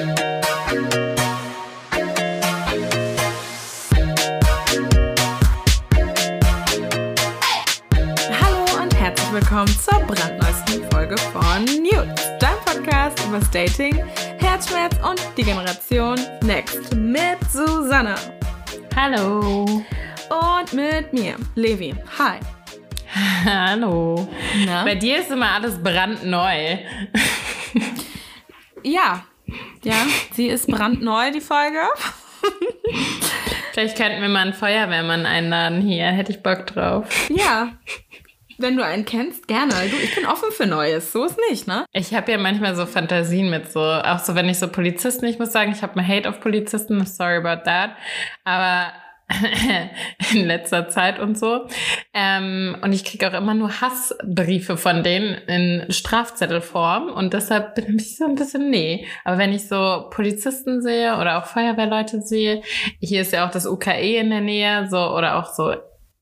Hallo und herzlich willkommen zur brandneuesten Folge von News, dein Podcast über Dating, Herzschmerz und die Generation Next mit Susanne Hallo. und mit mir, Levi. Hi. Hallo. Na? Bei dir ist immer alles brandneu. Ja, ja, sie ist brandneu, die Folge. Vielleicht könnten wir mal einen Feuerwehrmann einladen hier. Hätte ich Bock drauf. Ja, wenn du einen kennst, gerne. Du, ich bin offen für Neues, so ist nicht, ne? Ich habe ja manchmal so Fantasien mit so, auch so, wenn ich so Polizisten, ich muss sagen, ich habe mal Hate auf Polizisten, sorry about that. Aber in letzter Zeit und so. Ähm, und ich kriege auch immer nur Hassbriefe von denen in Strafzettelform. Und deshalb bin ich so ein bisschen, nee. Aber wenn ich so Polizisten sehe oder auch Feuerwehrleute sehe, hier ist ja auch das UKE in der Nähe, so, oder auch so,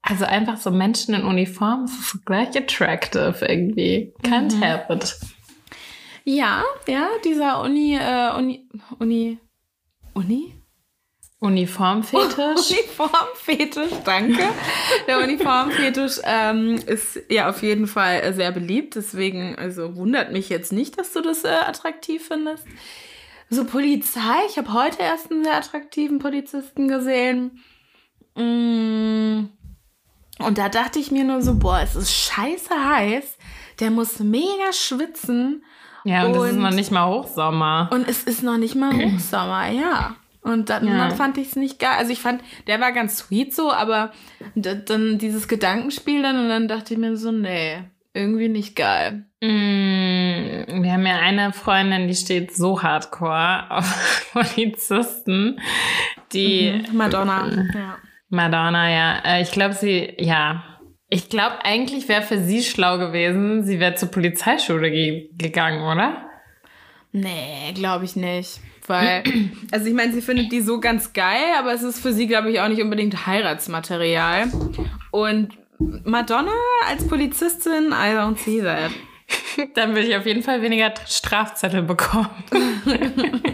also einfach so Menschen in Uniform, das ist so gleich attractive irgendwie. Can't help it. Ja, ja, dieser Uni, äh, Uni, Uni, Uni? Uniformfetisch. Uniformfetisch, danke. Der Uniformfetisch ähm, ist ja auf jeden Fall sehr beliebt. Deswegen, also wundert mich jetzt nicht, dass du das äh, attraktiv findest. So Polizei, ich habe heute erst einen sehr attraktiven Polizisten gesehen. Mm. Und da dachte ich mir nur so, boah, es ist scheiße heiß. Der muss mega schwitzen. Ja, und, das ist Und- noch nicht mal Hochsommer. Und es ist noch nicht mal Hochsommer, ja. Und dann, Ja. fand ich es nicht geil. Also ich fand, der war ganz sweet so, aber dann dieses Gedankenspiel dann und dann dachte ich mir so, nee, irgendwie nicht geil. Mm, Wir haben ja eine Freundin, die steht so hardcore auf Polizisten, die Mhm. Madonna. Ja. Madonna, ja. Äh, Ich glaube, sie, ja. Ich glaube, eigentlich wäre für sie schlau gewesen, sie wäre zur Polizeischule ge gegangen, oder? Nee, glaube ich nicht. Weil, also ich meine, sie findet die so ganz geil, aber es ist für sie, glaube ich, auch nicht unbedingt Heiratsmaterial. Und Madonna als Polizistin, I don't see that. Dann würde ich auf jeden Fall weniger Strafzettel bekommen.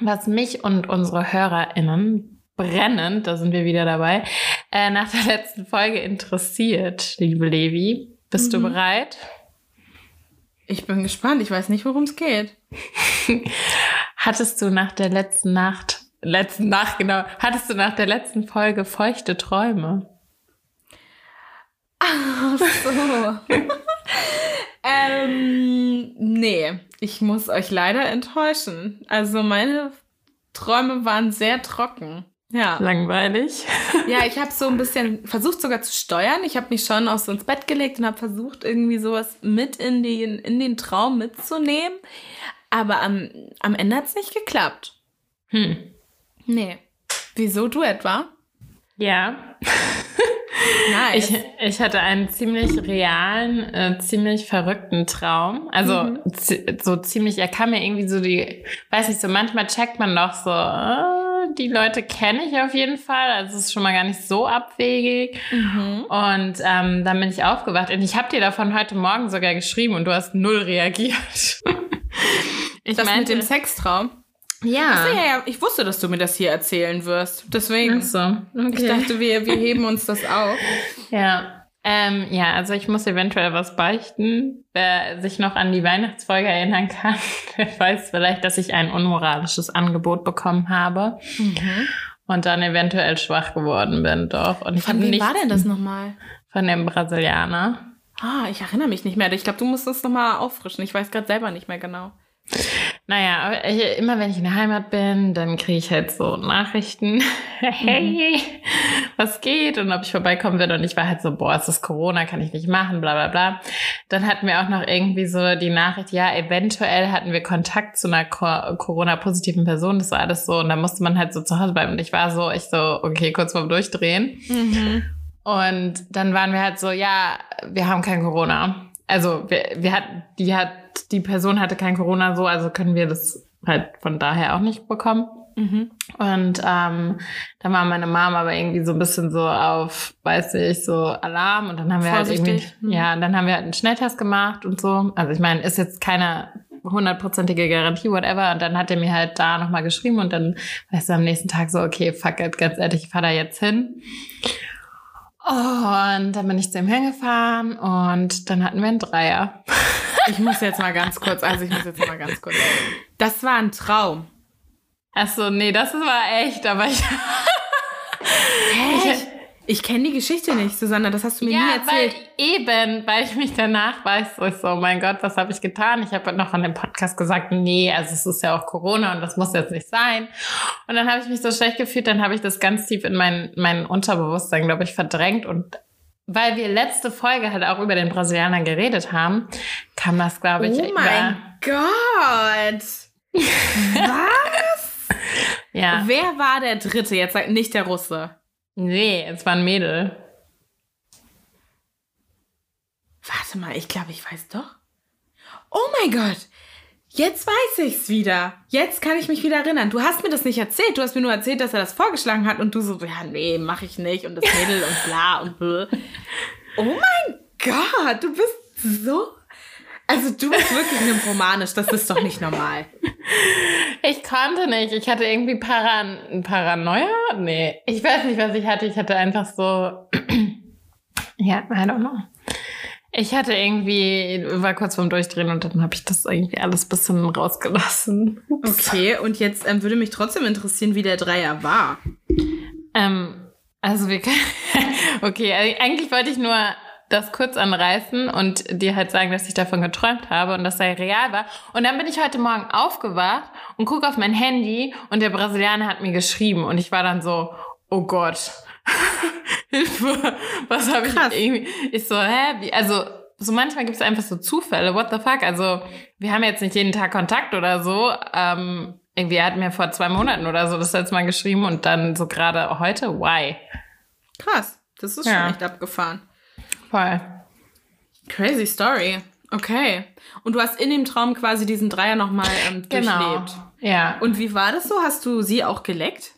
Was mich und unsere HörerInnen brennend, da sind wir wieder dabei, äh, nach der letzten Folge interessiert, liebe Levi. Bist du bereit? Ich bin gespannt, ich weiß nicht, worum es geht. Hattest du nach der letzten Nacht, letzten Nacht, genau, hattest du nach der letzten Folge feuchte Träume? So. ähm, nee, ich muss euch leider enttäuschen. Also meine Träume waren sehr trocken. Ja. Langweilig. Ja, ich habe so ein bisschen versucht sogar zu steuern. Ich habe mich schon auch so ins Bett gelegt und habe versucht, irgendwie sowas mit in den, in den Traum mitzunehmen. Aber am, am Ende hat es nicht geklappt. Hm. Nee. Wieso du etwa? Ja. Nice. Ich, ich hatte einen ziemlich realen, äh, ziemlich verrückten Traum. Also zi- so ziemlich, er kam mir irgendwie so die, weiß nicht, so manchmal checkt man doch so, äh, die Leute kenne ich auf jeden Fall. Also es ist schon mal gar nicht so abwegig. mhm. Und ähm, dann bin ich aufgewacht und ich habe dir davon heute Morgen sogar geschrieben und du hast null reagiert. ich Das mit dem Sextraum. ja. Ach so, ja, ja, ich wusste, dass du mir das hier erzählen wirst. Deswegen. Ach so, okay. Ich dachte, wir, wir heben uns das auf. Ja. Ähm, ja, also ich muss eventuell was beichten. Wer sich noch an die Weihnachtsfolge erinnern kann, der weiß vielleicht, dass ich ein unmoralisches Angebot bekommen habe und dann eventuell schwach geworden bin, doch. Und Von wem war denn das nochmal? von dem Brasilianer. Ah, ich erinnere mich nicht mehr. Ich glaube, du musst das nochmal auffrischen. Ich weiß gerade selber nicht mehr genau. Naja, ich, immer wenn ich in der Heimat bin, dann kriege ich halt so Nachrichten. hey, was geht? Und ob ich vorbeikommen will. Und ich war halt so, boah, es ist Corona, kann ich nicht machen, bla bla bla. Dann hatten wir auch noch irgendwie so die Nachricht, ja, eventuell hatten wir Kontakt zu einer Co- Corona-positiven Person. Das war alles so. Und da musste man halt so zu Hause bleiben. Und ich war so, ich so, okay, kurz vorm Durchdrehen. Und dann waren wir halt so, ja, wir haben kein Corona. Also wir, wir hatten, die hat, die Person hatte kein Corona so, also können wir das halt von daher auch nicht bekommen. Mhm. Und ähm, dann war meine Mom aber irgendwie so ein bisschen so auf, weiß ich, so Alarm und dann haben wir halt Vorsichtig. irgendwie, ja, und dann haben wir halt einen Schnelltest gemacht und so. Also ich meine, ist jetzt keine hundertprozentige Garantie, whatever. Und dann hat er mir halt da nochmal geschrieben und dann weißt du am nächsten Tag so, okay, fuck it, ganz ehrlich, ich fahr da jetzt hin. Und dann bin ich zu ihm hingefahren und dann hatten wir einen Dreier. Ich muss jetzt mal ganz kurz, also ich muss jetzt mal ganz kurz. Das war ein Traum. Achso, nee, das war echt, aber ich. Hä? Ich, kenne die Geschichte nicht, Susanna, das hast du mir ja, nie erzählt. Weil eben, weil ich mich danach weiß, so, ich so, oh mein Gott, was habe ich getan? Ich habe noch an dem Podcast gesagt, nee, also es ist ja auch Corona und das muss jetzt nicht sein. Und dann habe ich mich so schlecht gefühlt, dann habe ich das ganz tief in mein, mein Unterbewusstsein, glaube ich, verdrängt und weil wir letzte Folge halt auch über den Brasilianer geredet haben, kam das, glaube ich, Oh mein Gott! Was? ja. Wer war der Dritte? Jetzt sagt nicht der Russe. Nee, es war ein Mädel. Warte mal, ich glaube, ich weiß doch. Oh mein Gott! Jetzt weiß ich's wieder. Jetzt kann ich mich wieder erinnern. Du hast mir das nicht erzählt. Du hast mir nur erzählt, dass er das vorgeschlagen hat und du so, ja, nee, mach ich nicht und das Mädel und bla und bla. Oh mein Gott, du bist so. Also du bist wirklich nymphomanisch, das ist doch nicht normal. Ich konnte nicht. Ich hatte irgendwie Paran Paranoia? Nee. Ich weiß nicht, was ich hatte. Ich hatte einfach so. ja, I don't know. Ich hatte irgendwie, war kurz vorm Durchdrehen und dann habe ich das irgendwie alles ein bisschen rausgelassen. Ups. Okay, und jetzt ähm, würde mich trotzdem interessieren, wie der Dreier war. Ähm, also wir können, okay, eigentlich wollte ich nur das kurz anreißen und dir halt sagen, dass ich davon geträumt habe und das sei real war. Und dann bin ich heute Morgen aufgewacht und gucke auf mein Handy und der Brasilianer hat mir geschrieben und ich war dann so, oh Gott. Hilfe, was habe ich irgendwie? Ich so, hä? Wie? Also, so manchmal gibt es einfach so Zufälle. What the fuck? Also, wir haben jetzt nicht jeden Tag Kontakt oder so. Ähm, irgendwie er hat mir vor zwei Monaten oder so das letzte Mal geschrieben und dann so gerade heute, why? Krass, das ist ja. schon echt abgefahren. Voll. Crazy Story. Okay. Und du hast in dem Traum quasi diesen Dreier nochmal ähm, Genau. durchlebt. Ja. Und wie war das so? Hast du sie auch geleckt?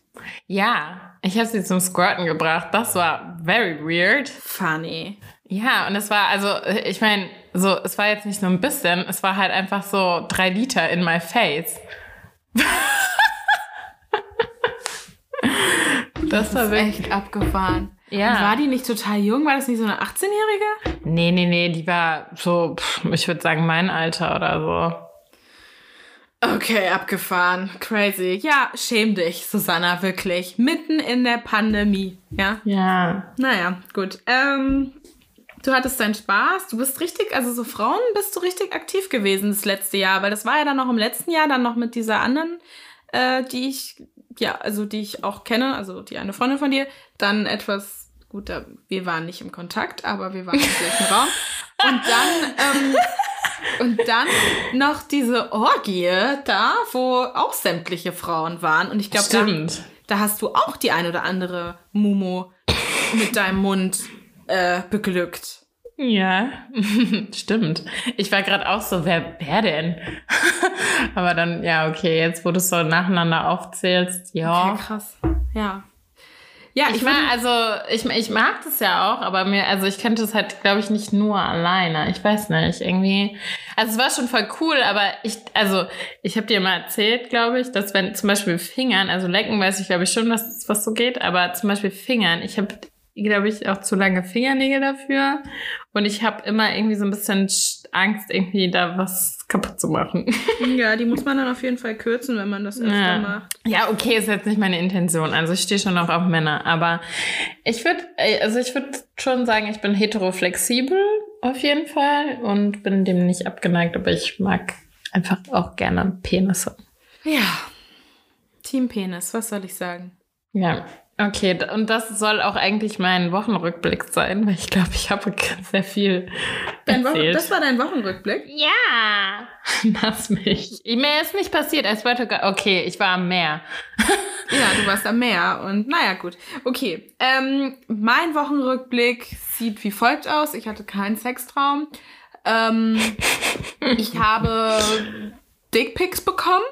Ja, ich habe sie zum Squirten gebracht. Das war very weird. Funny. Ja, und es war, also, ich meine, so, es war jetzt nicht nur ein bisschen, es war halt einfach so drei Liter in my face. das war wirklich. Echt abgefahren. Ja. Und war die nicht total jung? War das nicht so eine 18-Jährige? Nee, nee, nee, die war so, pff, ich würde sagen, mein Alter oder so. Okay, abgefahren. Crazy. Ja, schäm dich, Susanna, wirklich. Mitten in der Pandemie. Ja. Ja. Naja, gut. Ähm, du hattest deinen Spaß. Du bist richtig, also so Frauen bist du richtig aktiv gewesen das letzte Jahr, weil das war ja dann noch im letzten Jahr, dann noch mit dieser anderen, äh, die ich, ja, also die ich auch kenne, also die eine Freundin von dir, dann etwas, gut, da, wir waren nicht im Kontakt, aber wir waren im gleichen Raum. Und dann, ähm, und dann noch diese Orgie da, wo auch sämtliche Frauen waren. Und ich glaube, da, da hast du auch die ein oder andere Mumo mit deinem Mund äh, beglückt. Ja, stimmt. Ich war gerade auch so, wer, wer denn? Aber dann, ja, okay, jetzt wo du es so nacheinander aufzählst, ja. Okay, krass. Ja. Ja, Ich mag, also, ich, ich mag das ja auch, aber mir, also ich könnte es halt, glaube ich, nicht nur alleine. Ich weiß nicht, irgendwie. Also es war schon voll cool, aber ich, also ich habe dir mal erzählt, glaube ich, dass wenn zum Beispiel Fingern, also lecken weiß ich, glaube ich, schon, was, was so geht, aber zum Beispiel Fingern, ich habe, glaube ich, auch zu lange Fingernägel dafür und ich habe immer irgendwie so ein bisschen Angst, irgendwie da was kaputt zu machen. ja, die muss man dann auf jeden Fall kürzen, wenn man das öfter Ja. macht. Ja, okay, ist jetzt nicht meine Intention. Also ich stehe schon noch auf Männer, aber ich würde, also ich würde schon sagen, ich bin heteroflexibel auf jeden Fall und bin dem nicht abgeneigt, aber ich mag einfach auch gerne Penisse. Ja. Team Penis, was soll ich sagen? Ja, okay, und das soll auch eigentlich mein Wochenrückblick sein, weil ich glaube, ich habe sehr viel Dein Wochen erzählt. das war dein Wochenrückblick? ja, lass mich. Mir ist nicht passiert. I swear to God. Okay, ich war am Meer. Ja, du warst am Meer und naja, gut. Okay, ähm, mein Wochenrückblick sieht wie folgt aus. Ich hatte keinen Sextraum. Ähm, ich habe Dickpics bekommen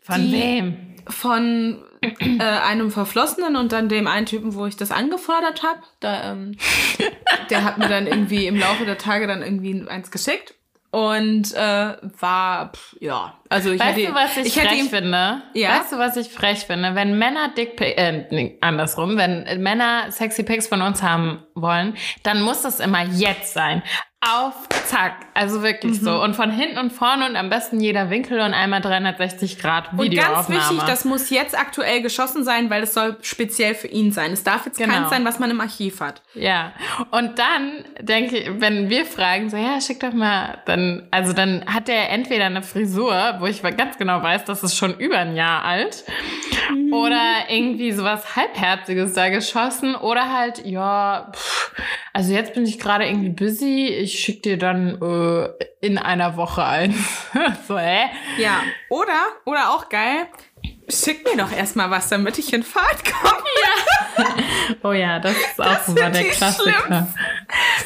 Von wem? von äh, einem Verflossenen und dann dem einen Typen, wo ich das angefordert habe. Da, ähm, der hat mir dann irgendwie im Laufe der Tage dann irgendwie eins geschickt. und äh, war, pff, ja, also ich Weißt hätte, du, was ich, ich frech ihm, finde? Ja? Weißt du, was ich frech finde? Wenn Männer Dickpics, äh, nee, andersrum, wenn Männer sexy Pics von uns haben wollen, dann muss das immer jetzt sein. Auf, zack. Also wirklich Mhm. so. Und von hinten und vorne und am besten jeder Winkel und einmal 360 Grad und ganz Videoaufnahme. wichtig, das muss jetzt aktuell geschossen sein, weil es soll speziell für ihn sein. Es darf jetzt Genau. keins sein, was man im Archiv hat. Ja, und dann denke ich, wenn wir fragen, so, ja, schick doch mal, dann, also dann hat er entweder eine Frisur, wo ich ganz genau weiß, das ist schon über ein Jahr alt, oder irgendwie sowas Halbherziges da geschossen, oder halt, ja, pff, also jetzt bin ich gerade irgendwie busy, ich schick dir dann äh, in einer Woche ein. so, hä? Ja. Oder, oder auch geil, schick mir doch erstmal was, damit ich in Fahrt komme. Oh ja, das ist auch sind der Klassiker.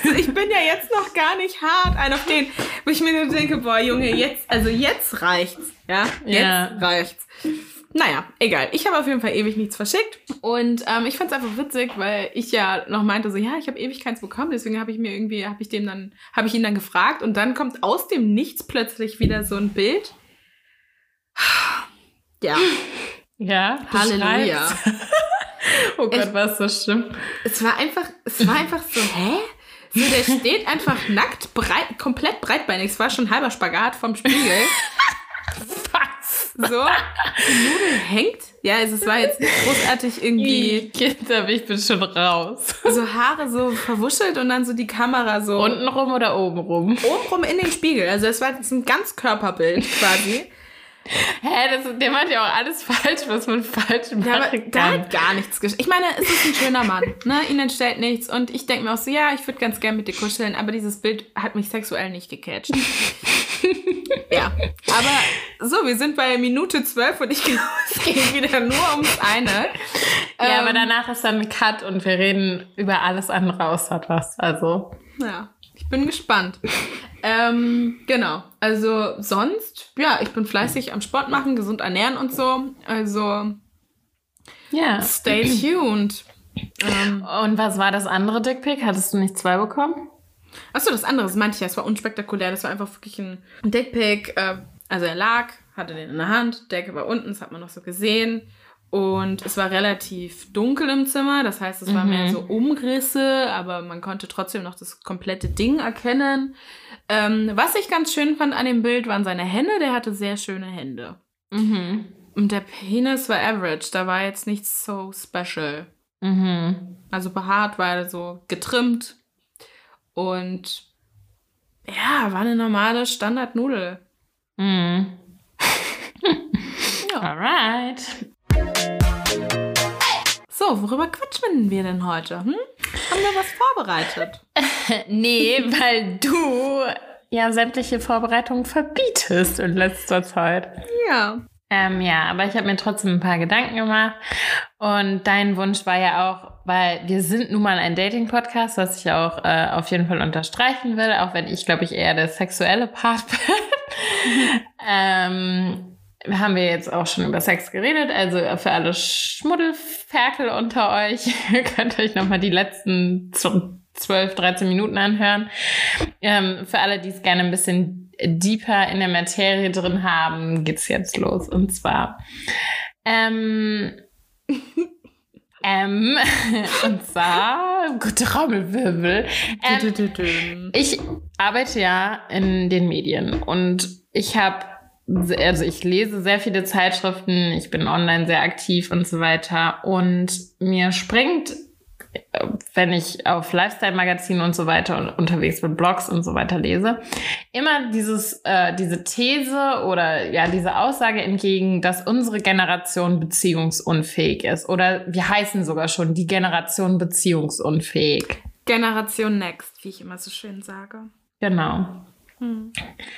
Also ich bin ja jetzt noch gar nicht hart ein auf den, wo ich mir nur denke, boah, Junge, jetzt, also jetzt reicht's. Ja, jetzt Ja. reicht's. Naja, egal. Ich habe auf jeden Fall ewig nichts verschickt. Und ähm, ich fand es einfach witzig, weil ich ja noch meinte, so, ja, ich habe ewig keins bekommen. Deswegen habe ich mir irgendwie, habe ich dem dann, habe ich ihn dann gefragt. Und dann kommt aus dem Nichts plötzlich wieder so ein Bild. Ja, Ja, Halleluja. Oh Gott, Echt? was so schlimm. Es war einfach, es war einfach so, hä? So, der steht einfach nackt, breit, komplett breitbeinig. Es war schon halber Spagat vom Spiegel. So, die Nudel hängt. Ja, also es war jetzt nicht großartig irgendwie Kinder, ich bin schon raus. so Haare so verwuschelt und dann so die Kamera so Untenrum oder obenrum? obenrum in den Spiegel. Also es war jetzt ein ganz Körperbild quasi. Hä, das, der macht ja auch alles falsch, was man falsch machen Ja, aber da kann. hat gar nichts gesch Ich meine, es ist ein schöner Mann, ne? Ihn entstellt nichts. Und ich denke mir auch so, ja, ich würde ganz gern mit dir kuscheln, aber dieses Bild hat mich sexuell nicht gecatcht. ja. Aber so, wir sind bei Minute zwölf und ich glaube, es geht wieder nur ums eine. Ja, aber Ähm, danach ist dann ein Cut und wir reden über alles andere außer was. Also, Ja, ich bin gespannt. Ähm, genau. Also sonst, ja, ich bin fleißig am Sport machen, gesund ernähren und so. Also ja. stay tuned. Ähm, Und was war das andere Dickpick? Hattest du nicht zwei bekommen? achso, das andere, das meinte ich ja, es war unspektakulär. Das war einfach wirklich ein Dickpick. Äh, also er lag, hatte den in der Hand, Decke war unten, das hat man noch so gesehen. Und es war relativ dunkel im Zimmer, das heißt, es war Mhm. mehr so Umrisse, aber man konnte trotzdem noch das komplette Ding erkennen. Ähm, was ich ganz schön fand an dem Bild, waren seine Hände. Der hatte sehr schöne Hände. Mhm. Und der Penis war average, da war jetzt nichts so special. Mhm. Also behaart war er so getrimmt und ja, war eine normale Standardnudel. Mhm. Ja. Alright. So, worüber quatschen wir denn heute? Hm? Haben wir was vorbereitet? Nee, weil du ja sämtliche Vorbereitungen verbietest in letzter Zeit. Ja. Ähm, ja, aber ich habe mir trotzdem ein paar Gedanken gemacht. Und dein Wunsch war ja auch, weil wir sind nun mal ein Dating-Podcast, was ich auch äh, auf jeden Fall unterstreichen will, auch wenn ich, glaube ich, eher der sexuelle Part bin. ähm, haben wir jetzt auch schon über Sex geredet. Also für alle Schmuddelferkel unter euch ihr könnt euch nochmal die letzten 12, 13 Minuten anhören. Ähm, für alle, die es gerne ein bisschen deeper in der Materie drin haben, geht's jetzt los. Und zwar, ähm, ähm, und zwar, gute Trommelwirbel. Ähm, ich arbeite ja in den Medien und ich habe, also ich lese sehr viele Zeitschriften, ich bin online sehr aktiv und so weiter und mir springt, wenn ich auf Lifestyle-Magazinen und so weiter und unterwegs bin, Blogs und so weiter lese, immer dieses, äh, diese These oder ja, diese Aussage entgegen, dass unsere Generation beziehungsunfähig ist oder wir heißen sogar schon die Generation beziehungsunfähig. Generation Next, wie ich immer so schön sage. Genau.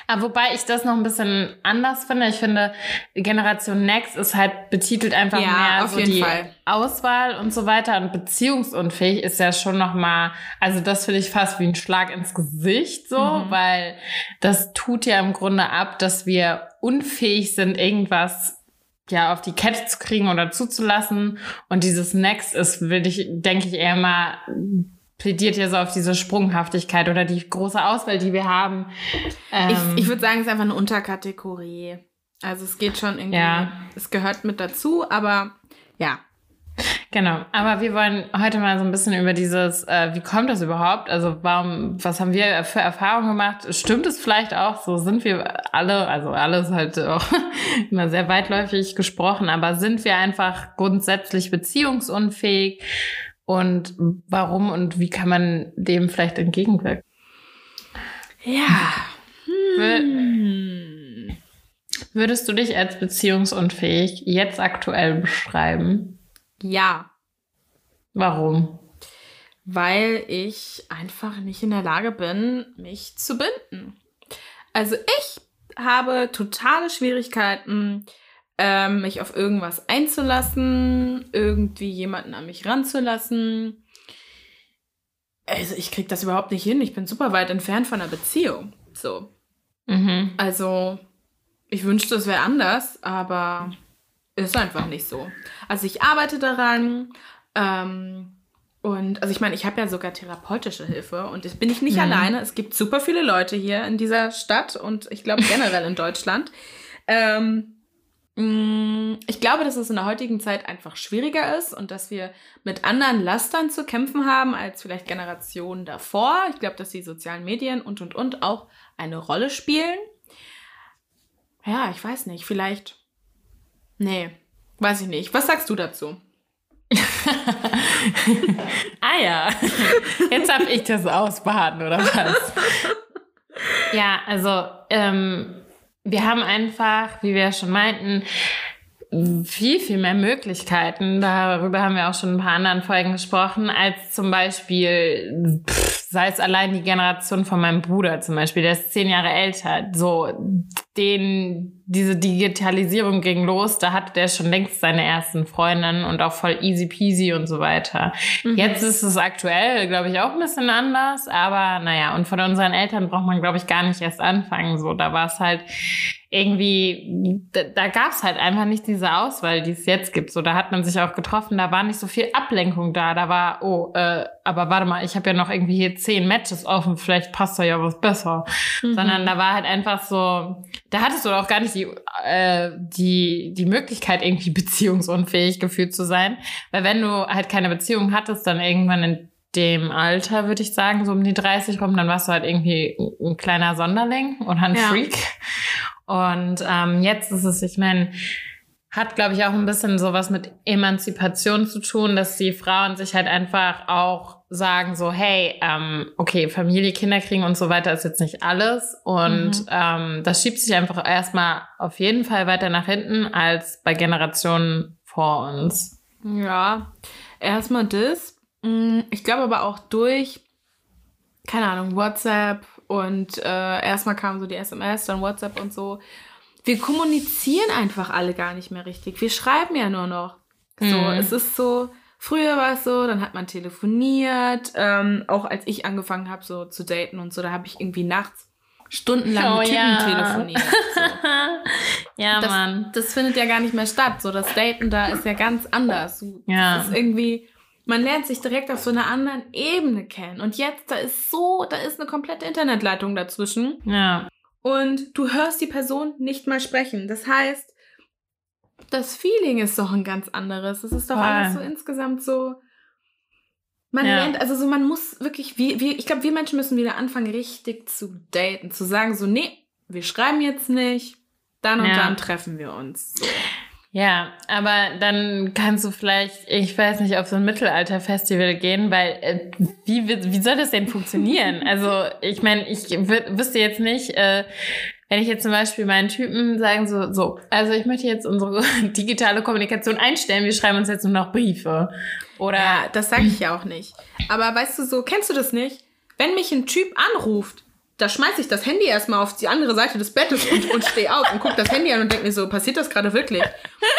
Aber wobei ich das noch ein bisschen anders finde. Ich finde, Generation Next ist halt betitelt einfach Ja, mehr so die Fall. Auswahl und so weiter. Und beziehungsunfähig ist ja schon noch mal, also das finde ich fast wie ein Schlag ins Gesicht so, Mhm. weil das tut ja im Grunde ab, dass wir unfähig sind, irgendwas ja auf die Kette zu kriegen oder zuzulassen. Und dieses Next ist, will ich, denke ich eher mal plädiert ja so auf diese Sprunghaftigkeit oder die große Auswahl, die wir haben. Ähm, ich ich würde sagen, es ist einfach eine Unterkategorie. Also es geht schon irgendwie, ja. es gehört mit dazu, aber ja. Genau, aber wir wollen heute mal so ein bisschen über dieses, äh, wie kommt das überhaupt? Also warum, was haben wir für Erfahrungen gemacht? Stimmt es vielleicht auch? So sind wir alle, also alles halt auch immer sehr weitläufig gesprochen, aber sind wir einfach grundsätzlich beziehungsunfähig? Und warum und wie kann man dem vielleicht entgegenwirken? Ja. Hm. Würdest du dich als beziehungsunfähig jetzt aktuell beschreiben? Ja. Warum? Weil ich einfach nicht in der Lage bin, mich zu binden. Also ich habe totale Schwierigkeiten, ähm, mich auf irgendwas einzulassen, irgendwie jemanden an mich ranzulassen. Also ich kriege das überhaupt nicht hin. Ich bin super weit entfernt von einer Beziehung. So. Mhm. Also ich wünschte, es wäre anders, aber ist einfach nicht so. Also ich arbeite daran. Ähm, und also ich meine, ich habe ja sogar therapeutische Hilfe und ich bin ich nicht mhm. alleine. Es gibt super viele Leute hier in dieser Stadt und ich glaube generell in Deutschland. Ähm, ich glaube, dass es in der heutigen Zeit einfach schwieriger ist und dass wir mit anderen Lastern zu kämpfen haben als vielleicht Generationen davor. Ich glaube, dass die sozialen Medien und und und auch eine Rolle spielen. Ja, ich weiß nicht, vielleicht. Nee, weiß ich nicht. Was sagst du dazu? ah ja, jetzt habe ich das ausbaden, oder was? ja, also ähm, wir haben einfach, wie wir schon meinten, viel, viel mehr Möglichkeiten. Darüber haben wir auch schon in ein paar anderen Folgen gesprochen, als zum Beispiel, pff, sei es allein die Generation von meinem Bruder zum Beispiel, der ist zehn Jahre älter. So, den, diese Digitalisierung ging los, da hatte der schon längst seine ersten Freundinnen und auch voll easy peasy und so weiter. Mhm. Jetzt ist es aktuell, glaube ich, auch ein bisschen anders, aber naja, und von unseren Eltern braucht man, glaube ich, gar nicht erst anfangen. So, da war es halt irgendwie, da, da gab es halt einfach nicht diese Auswahl, die es jetzt gibt. So, da hat man sich auch getroffen, da war nicht so viel Ablenkung da. Da war, oh, äh, aber warte mal, ich habe ja noch irgendwie hier zehn Matches offen, vielleicht passt da ja was besser. Mhm. Sondern da war halt einfach so, da hattest du auch gar nicht die, äh, die, die Möglichkeit, irgendwie beziehungsunfähig gefühlt zu sein. Weil wenn du halt keine Beziehung hattest, dann irgendwann in dem Alter, würde ich sagen, so um die 30 rum, dann warst du halt irgendwie ein kleiner Sonderling oder ein ja. Freak. Und ähm, jetzt ist es, ich meine, hat, glaube ich, auch ein bisschen sowas mit Emanzipation zu tun, dass die Frauen sich halt einfach auch sagen, so, hey, ähm, okay, Familie, Kinder kriegen und so weiter ist jetzt nicht alles. Und mhm. ähm, das schiebt sich einfach erstmal auf jeden Fall weiter nach hinten als bei Generationen vor uns. Ja, erstmal das. Mm, ich glaube aber auch durch, keine Ahnung, WhatsApp und äh, erstmal kam so die SMS, dann WhatsApp und so. Wir kommunizieren einfach alle gar nicht mehr richtig. Wir schreiben ja nur noch. So, mhm. es ist so, früher war es so, dann hat man telefoniert. Ähm, auch als ich angefangen habe, so zu daten und so, da habe ich irgendwie nachts stundenlang oh, mit Typen ja. telefoniert. So. ja, das, Mann. Das findet ja gar nicht mehr statt. So, das Daten da ist ja ganz anders. Ja. Das ist irgendwie man lernt sich direkt auf so einer anderen Ebene kennen. Und jetzt, da ist so, da ist eine komplette Internetleitung dazwischen. Ja. Und du hörst die Person nicht mal sprechen. Das heißt, das Feeling ist doch ein ganz anderes. Es ist doch Voll. alles so insgesamt so. Man ja. lernt, also so, man muss wirklich, wie, wie, ich glaube, wir Menschen müssen wieder anfangen, richtig zu daten, zu sagen, so, nee, wir schreiben jetzt nicht, dann und ja. dann treffen wir uns. So. Ja, aber dann kannst du vielleicht, ich weiß nicht, auf so ein Mittelalter-Festival gehen, weil äh, wie, wie soll das denn funktionieren? also ich meine, ich wüsste jetzt nicht, äh, wenn ich jetzt zum Beispiel meinen Typen sagen so, so, also ich möchte jetzt unsere digitale Kommunikation einstellen, wir schreiben uns jetzt nur noch Briefe. Oder ja, das sage ich ja auch nicht. Aber weißt du so, kennst du das nicht? Wenn mich ein Typ anruft da schmeiße ich das Handy erstmal auf die andere Seite des Bettes und, und stehe auf und gucke das Handy an und denke mir so, passiert das gerade wirklich?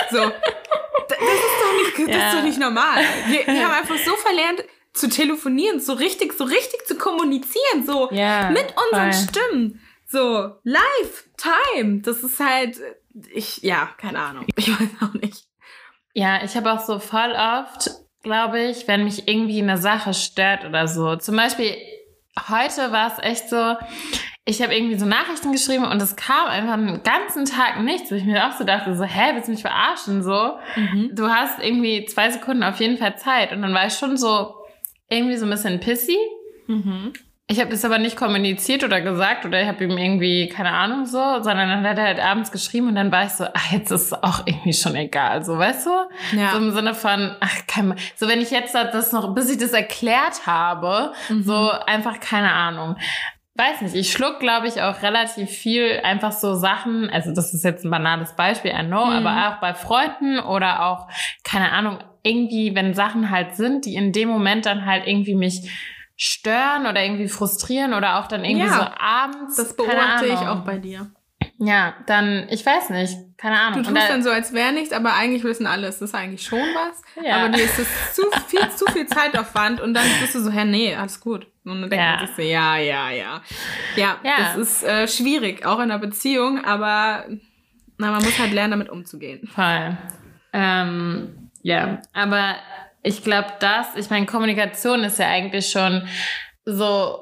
So, das ist doch nicht, das ist doch nicht normal. Wir, wir haben einfach so verlernt zu telefonieren, so richtig, so richtig zu kommunizieren, so ja, mit unseren voll. Stimmen. So, live, time. Das ist halt, ich, ja, keine Ahnung. Ich weiß auch nicht. Ja, ich habe auch so voll oft glaube ich, wenn mich irgendwie eine Sache stört oder so. Zum Beispiel, heute war es echt so, ich habe irgendwie so Nachrichten geschrieben und es kam einfach einen ganzen Tag nichts, wo ich mir auch so dachte, so, hä, willst du mich verarschen? So, mhm. du hast irgendwie zwei Sekunden auf jeden Fall Zeit. Und dann war ich schon so irgendwie so ein bisschen pissy. Mhm. Ich habe das aber nicht kommuniziert oder gesagt oder ich habe ihm irgendwie, keine Ahnung, so, sondern dann hat er halt abends geschrieben und dann war ich so, ach, jetzt ist es auch irgendwie schon egal, so, weißt du? Ja. So im Sinne von, ach, kein, so wenn ich jetzt das noch, bis ich das erklärt habe, mhm. so einfach keine Ahnung weiß nicht, ich schluck, glaube ich, auch relativ viel einfach so Sachen, also das ist jetzt ein banales Beispiel, I know, mhm. aber auch bei Freunden oder auch, keine Ahnung, irgendwie, wenn Sachen halt sind, die in dem Moment dann halt irgendwie mich stören oder irgendwie frustrieren oder auch dann irgendwie ja, so abends. Das beobachte ich auch bei dir. Ja, dann, ich weiß nicht, keine Ahnung. Du tust da, dann so, als wäre nichts, aber eigentlich wissen alle, es ist eigentlich schon was. Ja. Aber dir ist es zu viel, zu viel Zeitaufwand und dann bist du so, hä, nee, alles gut. Und dann denkt ja. man sich so, ja, ja, ja. Ja, ja. das ist äh, schwierig, auch in einer Beziehung, aber na, man muss halt lernen, damit umzugehen. Voll. Ähm, ja, aber ich glaube, das, ich meine, Kommunikation ist ja eigentlich schon so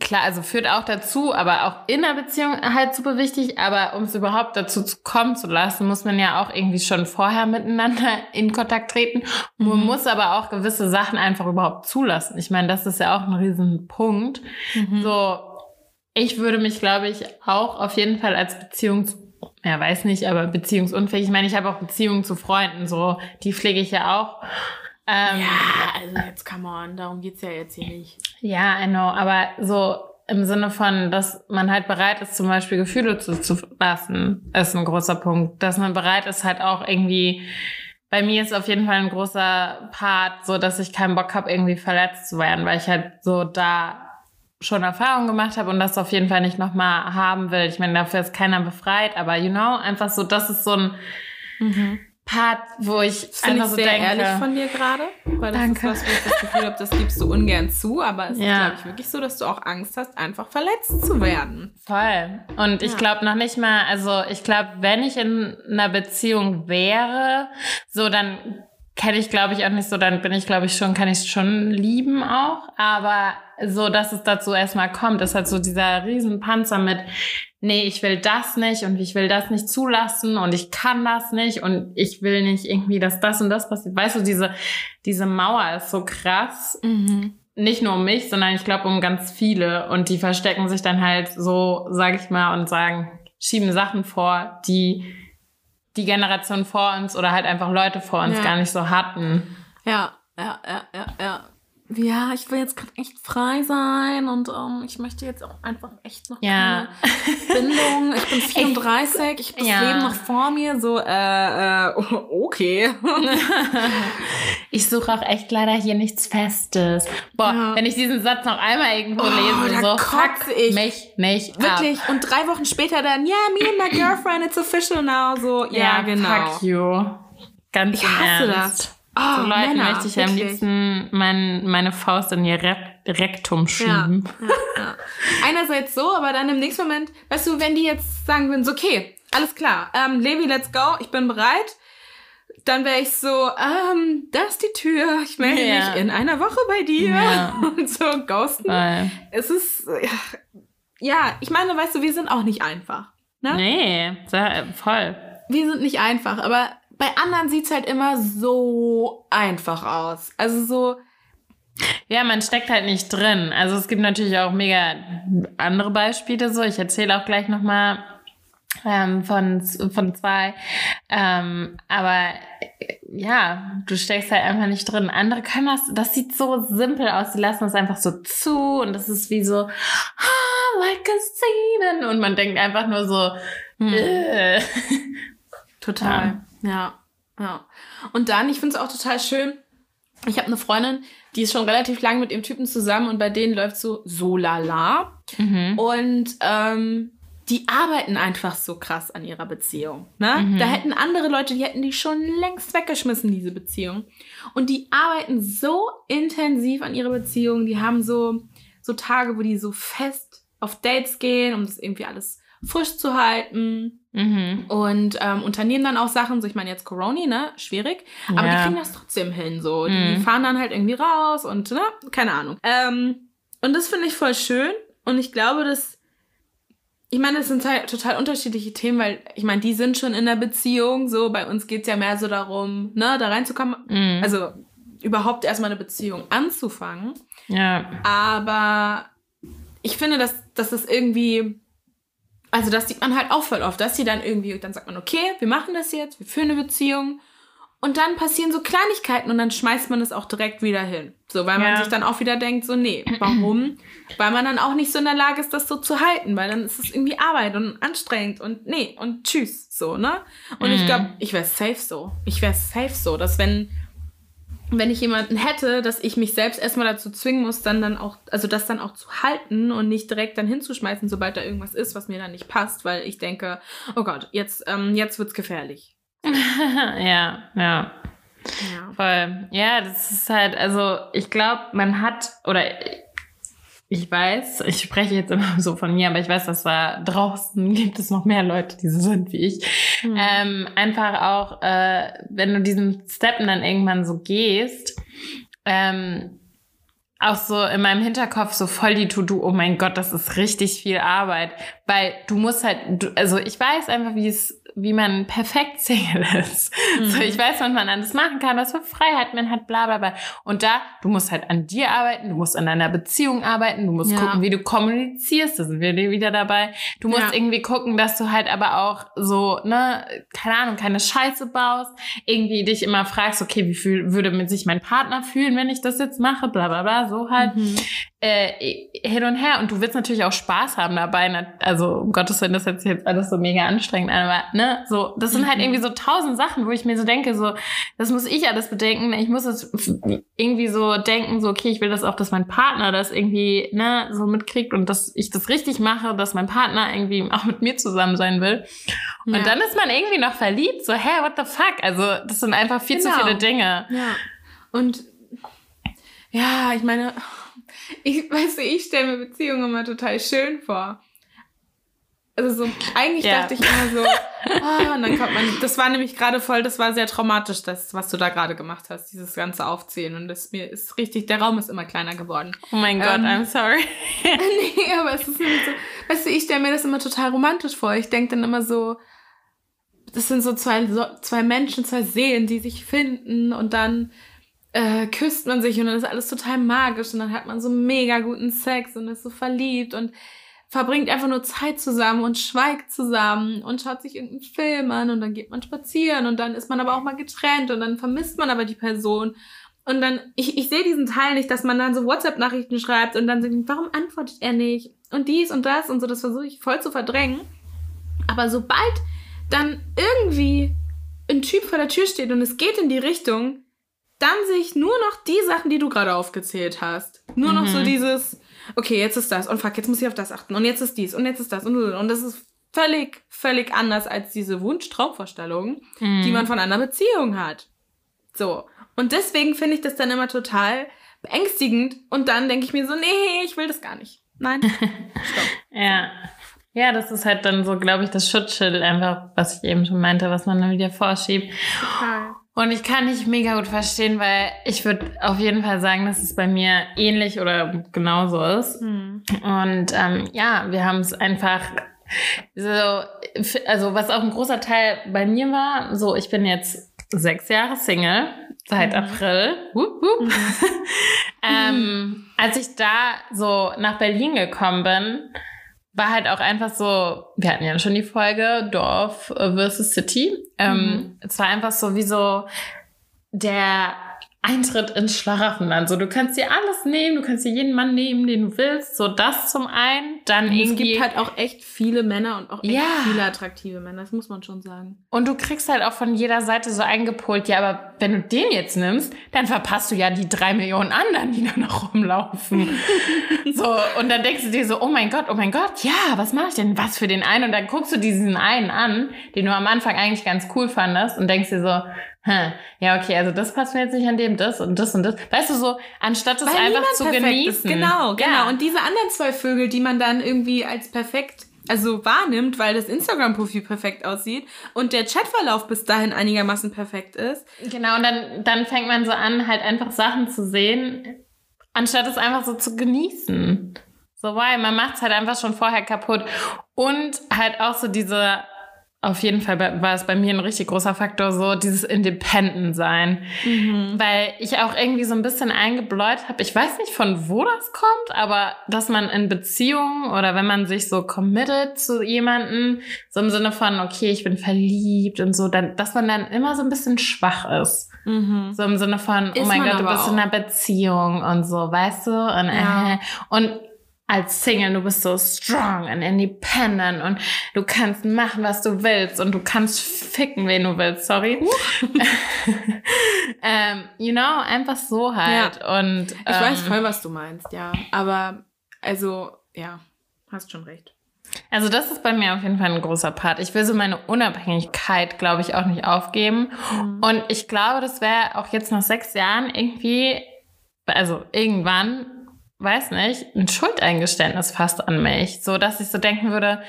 klar, also führt auch dazu, aber auch in der Beziehung halt super wichtig. Aber um es überhaupt dazu zu kommen zu lassen, muss man ja auch irgendwie schon vorher miteinander in Kontakt treten. Mhm. Man muss aber auch gewisse Sachen einfach überhaupt zulassen. Ich meine, das ist ja auch ein Riesenpunkt. Mhm. So, ich würde mich, glaube ich, auch auf jeden Fall als Beziehungs ja, weiß nicht, aber beziehungsunfähig. Ich meine, ich habe auch Beziehungen zu Freunden, so, die pflege ich ja auch. Ähm, ja, also jetzt come on, darum geht's ja jetzt hier nicht. Ja, I know, aber so im Sinne von, dass man halt bereit ist, zum Beispiel Gefühle zu, zu lassen, ist ein großer Punkt. Dass man bereit ist, halt auch irgendwie, bei mir ist auf jeden Fall ein großer Part, so dass ich keinen Bock habe, irgendwie verletzt zu werden, weil ich halt so da schon Erfahrungen gemacht habe und das auf jeden Fall nicht nochmal haben will. Ich meine, dafür ist keiner befreit, aber you know, einfach so, das ist so ein mhm. Part, wo ich das einfach ich so sehr denke, ehrlich von dir gerade, weil das Danke. ist was, wo ich das Gefühl habe, das gibst du ungern zu, aber es ja. ist, glaube ich, wirklich so, dass du auch Angst hast, einfach verletzt zu werden. Voll. Und ich glaube noch nicht mal, also ich glaube, wenn ich in einer Beziehung wäre, so dann kenne ich, glaube ich, auch nicht so, dann bin ich, glaube ich, schon, kann ich es schon lieben auch. Aber so, dass es dazu erstmal kommt, ist halt so dieser Riesenpanzer mit, nee, ich will das nicht und ich will das nicht zulassen und ich kann das nicht und ich will nicht irgendwie, dass das und das passiert. Weißt du, diese, diese Mauer ist so krass. Mhm. Nicht nur um mich, sondern ich glaube um ganz viele. Und die verstecken sich dann halt so, sag ich mal, und sagen, schieben Sachen vor, die die Generation vor uns oder halt einfach Leute vor uns ja. gar nicht so hatten. Ja, ja, ja, ja, ja ja, ich will jetzt gerade echt frei sein und um, ähm, ich möchte jetzt auch einfach echt noch ja. keine Bindung. Ich bin 34, ich habe das ja. Leben noch vor mir. So, äh, äh okay. ich suche auch echt leider hier nichts Festes. Boah, ja. wenn ich diesen Satz noch einmal irgendwo oh, lese, so fuck ich mich nicht Wirklich. Ab. Und drei Wochen später dann, yeah, me and my girlfriend, it's official now. So, ja, ja genau. Fuck you. Ganz ich hasse Ernst. das. Oh, so Leuten Männer, möchte ich wirklich? am liebsten mein, meine Faust in ihr Rektum schieben. Ja, ja, ja. Einerseits so, aber dann im nächsten Moment, weißt du, wenn die jetzt sagen würden, so, okay, alles klar, ähm, Levi, let's go, ich bin bereit, dann wäre ich so, ähm, da ist die Tür, ich melde ja. mich in einer Woche bei dir ja. und so ghosten. Voll. Es ist, ja, ja, ich meine, weißt du, wir sind auch nicht einfach. Ne? Nee, voll. Wir sind nicht einfach, aber bei anderen sieht es halt immer so einfach aus. Also so. Ja, man steckt halt nicht drin. Also es gibt natürlich auch mega andere Beispiele so. Ich erzähle auch gleich nochmal ähm, von, von zwei. Ähm, aber ja, du steckst halt einfach nicht drin. Andere können das, das sieht so simpel aus. Die lassen das einfach so zu und das ist wie so, ah, like a scene. Und man denkt einfach nur so, hm. äh. Total. Ja. Ja, ja. Und dann, ich finde es auch total schön. Ich habe eine Freundin, die ist schon relativ lang mit ihrem Typen zusammen und bei denen läuft so so lala. Mhm. Und ähm, die arbeiten einfach so krass an ihrer Beziehung. Ne? Mhm. Da hätten andere Leute, die hätten die schon längst weggeschmissen, diese Beziehung. Und die arbeiten so intensiv an ihrer Beziehung. Die haben so, so Tage, wo die so fest auf Dates gehen, um das irgendwie alles frisch zu halten Mhm. Und ähm, unternehmen dann auch Sachen, so ich meine jetzt Corona, ne, schwierig, aber ja. die kriegen das trotzdem hin, so. Mhm. Die fahren dann halt irgendwie raus und, ne, keine Ahnung. Ähm, und das finde ich voll schön und ich glaube, dass, ich meine, das sind halt total unterschiedliche Themen, weil ich meine, die sind schon in der Beziehung, so, bei uns geht's ja mehr so darum, ne, da reinzukommen, mhm. also überhaupt erstmal eine Beziehung anzufangen. Ja. Aber ich finde, dass, dass das irgendwie also das sieht man halt auch voll oft, dass sie dann irgendwie, dann sagt man, okay, wir machen das jetzt, wir führen eine Beziehung. Und dann passieren so Kleinigkeiten und dann schmeißt man es auch direkt wieder hin. So, weil man sich dann auch wieder denkt, so, nee, warum? weil man dann auch nicht so in der Lage ist, das so zu halten, weil dann ist es irgendwie Arbeit und anstrengend und nee, und tschüss, so, ne? Und mhm. ich glaube, ich wäre safe so. Ich wäre safe so, dass wenn wenn ich jemanden hätte, dass ich mich selbst erstmal dazu zwingen muss, dann dann auch, also das dann auch zu halten und nicht direkt dann hinzuschmeißen, sobald da irgendwas ist, was mir dann nicht passt, weil ich denke, oh Gott, jetzt, ähm, jetzt wird's gefährlich. ja, ja. Ja. Voll. Ja, das ist halt, also ich glaube, man hat, oder ich weiß, ich spreche jetzt immer so von mir, aber ich weiß, dass da draußen gibt es noch mehr Leute, die so sind wie ich. Mhm. Ähm, einfach auch, äh, wenn du diesen Steppen dann irgendwann so gehst, ähm, auch so in meinem Hinterkopf so voll die To-Do, oh mein Gott, das ist richtig viel Arbeit. Weil du musst halt, du, also ich weiß einfach, wie es wie man perfekt Single ist. Mhm. So, ich weiß, was man alles machen kann, was für Freiheit man hat, bla bla bla. Und da, du musst halt an dir arbeiten, du musst an deiner Beziehung arbeiten, du musst ja. gucken, wie du kommunizierst, da sind wir wieder dabei. Du musst ja. irgendwie gucken, dass du halt aber auch so, ne, keine Ahnung, keine Scheiße baust, irgendwie dich immer fragst, okay, wie viel würde mit sich mein Partner fühlen, wenn ich das jetzt mache, bla bla bla, so halt. Mhm. Äh, hin und her. Und du willst natürlich auch Spaß haben dabei. Also, um Gottes Willen, das ist jetzt alles so mega anstrengend, aber ne, so, das sind halt mhm. irgendwie so tausend Sachen, wo ich mir so denke, so, das muss ich alles bedenken. Ich muss es irgendwie so denken, so, okay, ich will das auch, dass mein Partner das irgendwie, ne, so mitkriegt und dass ich das richtig mache, dass mein Partner irgendwie auch mit mir zusammen sein will. Und ja. dann ist man irgendwie noch verliebt, so, hä, what the fuck? Also, das sind einfach viel genau. zu viele Dinge. Ja. Und ja, ich meine, ich weißt du, ich stelle mir Beziehungen immer total schön vor. Also so, eigentlich ja. dachte ich immer so, ah, und dann kommt man, das war nämlich gerade voll, das war sehr traumatisch, das, was du da gerade gemacht hast, dieses ganze Aufzählen. Und das mir ist richtig, der Raum ist immer kleiner geworden. Oh mein Gott, ähm, I'm sorry. nee, aber es ist nämlich so, weißt du, ich stelle mir das immer total romantisch vor. Ich denke dann immer so, das sind so zwei, so zwei Menschen, zwei Seelen, die sich finden und dann äh, küsst man sich und dann ist alles total magisch und dann hat man so mega guten Sex und ist so verliebt und verbringt einfach nur Zeit zusammen und schweigt zusammen und schaut sich irgendeinen Film an und dann geht man spazieren und dann ist man aber auch mal getrennt und dann vermisst man aber die Person. Und dann, ich, ich sehe diesen Teil nicht, dass man dann so WhatsApp-Nachrichten schreibt und dann denkt, warum antwortet er nicht? Und dies und das und so, das versuche ich voll zu verdrängen. Aber sobald dann irgendwie ein Typ vor der Tür steht und es geht in die Richtung, dann sehe ich nur noch die Sachen, die du gerade aufgezählt hast. Nur mhm. noch so mhm. dieses, okay, jetzt ist das und fuck, jetzt muss ich auf das achten und jetzt ist dies und jetzt ist das und und das ist völlig, völlig anders als diese Wunsch-Traumvorstellungen, mhm. die man von einer Beziehung hat. So. Und deswegen finde ich das dann immer total beängstigend und dann denke ich mir so, nee, ich will das gar nicht. Nein. Stopp. ja. Ja, das ist halt dann so, glaube ich, das Schutzschild einfach, was ich eben schon meinte, was man dann wieder vorschiebt. Total. Und ich kann nicht mega gut verstehen, weil ich würde auf jeden Fall sagen, dass es bei mir ähnlich oder genauso ist. Mhm. Und ähm, ja, wir haben es einfach so, also was auch ein großer Teil bei mir war, so ich bin jetzt sechs Jahre Single seit mhm. April. Wupp, wupp. Mhm. ähm, als ich da so nach Berlin gekommen bin, war halt auch einfach so, wir hatten ja schon die Folge Dorf versus City. Ähm, mhm. Es war einfach so wie so der Eintritt ins Schlaraffenland. So, du kannst dir alles nehmen, du kannst dir jeden Mann nehmen, den du willst. So, das zum einen. Dann und irgendwie. Es gibt halt auch echt viele Männer und auch echt ja. viele attraktive Männer, das muss man schon sagen. Und du kriegst halt auch von jeder Seite so eingepolt, ja, aber wenn du den jetzt nimmst, dann verpasst du ja die drei Millionen anderen, die da noch rumlaufen. so, und dann denkst du dir so, oh mein Gott, oh mein Gott, ja, was mache ich denn? Was für den einen? Und dann guckst du diesen einen an, den du am Anfang eigentlich ganz cool fandest und denkst dir so, hm, ja, okay, also das passt mir jetzt nicht an dem, das und das und das. Weißt du, so, anstatt es einfach zu genießen. Ist. Genau, genau. Ja. Und diese anderen zwei Vögel, die man dann irgendwie als perfekt also wahrnimmt, weil das Instagram-Profil perfekt aussieht und der Chatverlauf bis dahin einigermaßen perfekt ist. Genau, und dann, dann fängt man so an, halt einfach Sachen zu sehen, anstatt es einfach so zu genießen. So, weil man macht es halt einfach schon vorher kaputt. Und halt auch so diese auf jeden Fall war es bei mir ein richtig großer Faktor, so dieses Independent sein. Mhm. Weil ich auch irgendwie so ein bisschen eingebläut habe. Ich weiß nicht, von wo das kommt, aber dass man in Beziehungen oder wenn man sich so committet zu jemanden, so im Sinne von, okay, ich bin verliebt und so, dann, dass man dann immer so ein bisschen schwach ist. Mhm. So im Sinne von, oh ist oh mein Gott, du bist auch. in einer Beziehung und so, weißt du? Und, ja. äh, und als Single, du bist so strong and independent und du kannst machen, was du willst und du kannst ficken, wen du willst, sorry. Uh. ähm, you know, einfach so halt. Ja. Und, ähm, ich weiß ähm, voll, was du meinst, ja. Aber, also, ja, hast schon recht. Also das ist bei mir auf jeden Fall ein großer Part. Ich will so meine Unabhängigkeit, glaube ich, auch nicht aufgeben. Mhm. Und ich glaube, das wäre auch jetzt nach sechs Jahren irgendwie, also irgendwann weiß nicht, ein Schuldeingeständnis fast an mich. So, dass ich so denken würde,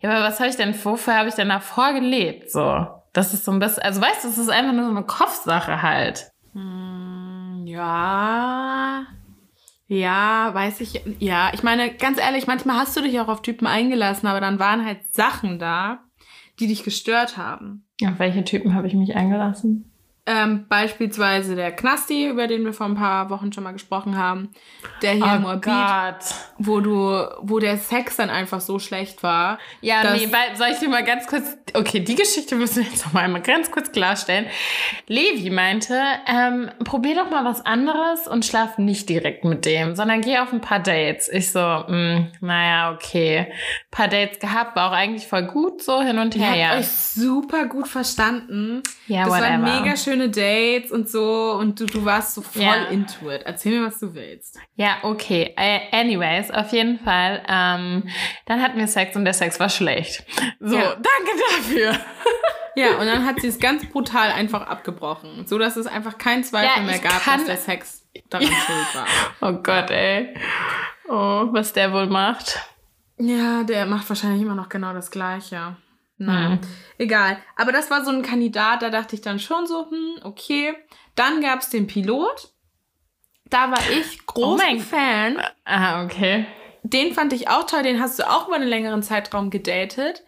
ja, aber was habe ich denn, wofür habe ich denn davor gelebt? So, das ist so ein bisschen, also weißt du, es ist einfach nur so eine Kopfsache halt. Hm, ja. Ja, weiß ich. Ja, ich meine, ganz ehrlich, manchmal hast du dich auch auf Typen eingelassen, aber dann waren halt Sachen da, die dich gestört haben. Auf welche Typen habe ich mich eingelassen? Ähm, beispielsweise der Knasti, über den wir vor ein paar Wochen schon mal gesprochen haben. Der hier oh im Morbid, wo du, wo der Sex dann einfach so schlecht war. Ja, nee, weil, soll ich dir mal ganz kurz, okay, die Geschichte müssen wir jetzt noch mal ganz kurz klarstellen. Levi meinte, ähm, probier doch mal was anderes und schlaf nicht direkt mit dem, sondern geh auf ein paar Dates. Ich so, mh, hm, naja, okay. paar Dates gehabt, war auch eigentlich voll gut, so hin und her, Ihr ja. euch super gut verstanden. Ja, das whatever. war mega schön schöne Dates und so und du, du warst so voll ja. into it. Erzähl mir, was du willst. Ja, okay. Uh, anyways, auf jeden Fall. Ähm, dann hatten wir Sex und der Sex war schlecht. So, ja. danke dafür. Ja, und dann hat sie es ganz brutal einfach abgebrochen, so dass es einfach keinen Zweifel ja, mehr gab, dass der Sex daran schuld war. Oh Gott, ey. Oh, was der wohl macht. Ja, der macht wahrscheinlich immer noch genau das Gleiche. Naja, mhm. egal. Aber das war so ein Kandidat, da dachte ich dann schon so, hm, okay. Dann gab es den Pilot. Da war ich großer oh Fan. Ah, okay. Den fand ich auch toll. Den hast du auch über einen längeren Zeitraum gedatet.